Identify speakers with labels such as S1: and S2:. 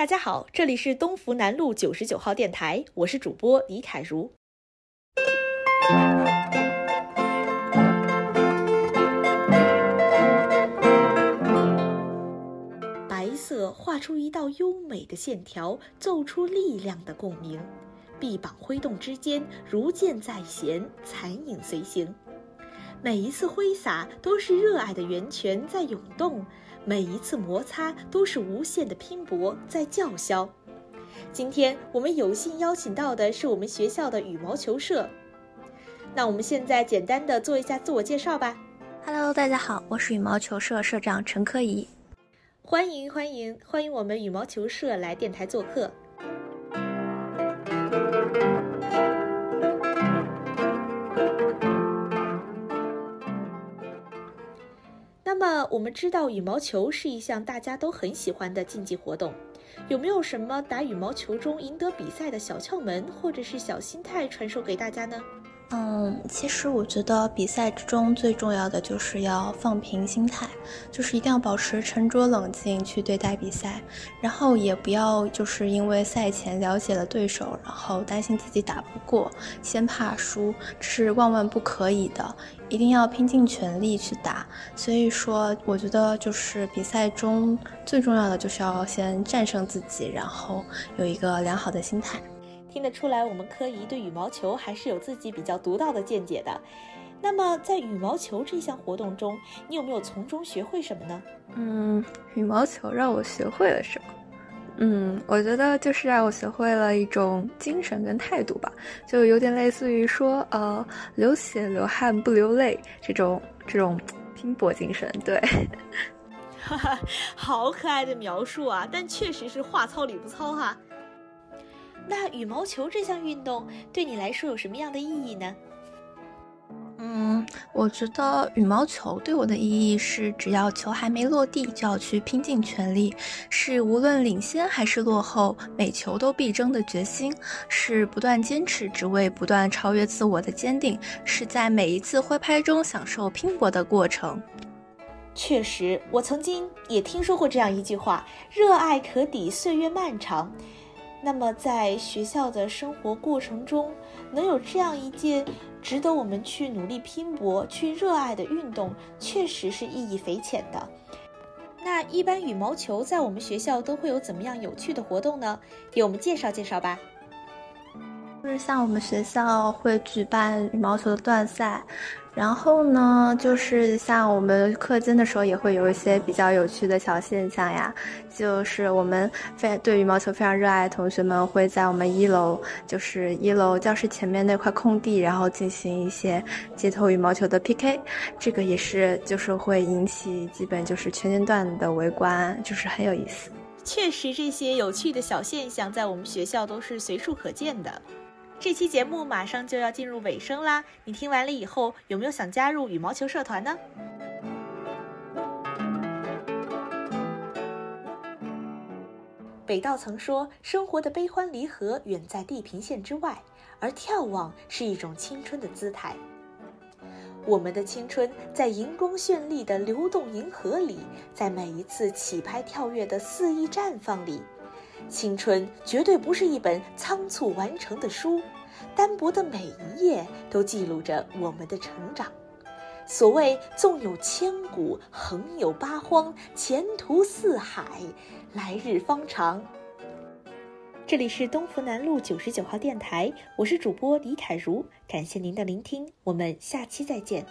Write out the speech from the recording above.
S1: 大家好，这里是东福南路九十九号电台，我是主播李凯如。白色画出一道优美的线条，奏出力量的共鸣。臂膀挥动之间，如箭在弦，残影随形。每一次挥洒，都是热爱的源泉在涌动；每一次摩擦，都是无限的拼搏在叫嚣。今天我们有幸邀请到的是我们学校的羽毛球社。那我们现在简单的做一下自我介绍吧。
S2: Hello，大家好，我是羽毛球社社长陈科怡。
S1: 欢迎欢迎欢迎我们羽毛球社来电台做客。我们知道羽毛球是一项大家都很喜欢的竞技活动，有没有什么打羽毛球中赢得比赛的小窍门或者是小心态传授给大家呢？
S2: 嗯，其实我觉得比赛之中最重要的就是要放平心态，就是一定要保持沉着冷静去对待比赛，然后也不要就是因为赛前了解了对手，然后担心自己打不过，先怕输，这是万万不可以的，一定要拼尽全力去打。所以说，我觉得就是比赛中最重要的就是要先战胜自己，然后有一个良好的心态。
S1: 听得出来，我们科仪对羽毛球还是有自己比较独到的见解的。那么，在羽毛球这项活动中，你有没有从中学会什么呢？
S3: 嗯，羽毛球让我学会了什么？嗯，我觉得就是让我学会了一种精神跟态度吧，就有点类似于说，呃，流血流汗不流泪这种这种拼搏精神。对，
S1: 哈哈，好可爱的描述啊！但确实是话糙理不糙哈。那羽毛球这项运动对你来说有什么样的意义呢？
S2: 嗯，我觉得羽毛球对我的意义是，只要球还没落地，就要去拼尽全力；是无论领先还是落后，每球都必争的决心；是不断坚持，只为不断超越自我的坚定；是在每一次挥拍中享受拼搏的过程。
S1: 确实，我曾经也听说过这样一句话：“热爱可抵岁月漫长。”那么，在学校的生活过程中，能有这样一件值得我们去努力拼搏、去热爱的运动，确实是意义匪浅的。那一般羽毛球在我们学校都会有怎么样有趣的活动呢？给我们介绍介绍吧。
S2: 就是像我们学校会举办羽毛球的段赛。然后呢，就是像我们课间的时候，也会有一些比较有趣的小现象呀。就是我们非对羽毛球非常热爱的同学们，会在我们一楼，就是一楼教室前面那块空地，然后进行一些街头羽毛球的 PK。这个也是，就是会引起基本就是全年段的围观，就是很有意思。
S1: 确实，这些有趣的小现象在我们学校都是随处可见的。这期节目马上就要进入尾声啦，你听完了以后有没有想加入羽毛球社团呢？北道曾说：“生活的悲欢离合远在地平线之外，而眺望是一种青春的姿态。”我们的青春在荧光绚丽的流动银河里，在每一次起拍跳跃的肆意绽放里。青春绝对不是一本仓促完成的书，单薄的每一页都记录着我们的成长。所谓纵有千古，横有八荒，前途似海，来日方长。这里是东湖南路九十九号电台，我是主播李凯如，感谢您的聆听，我们下期再见。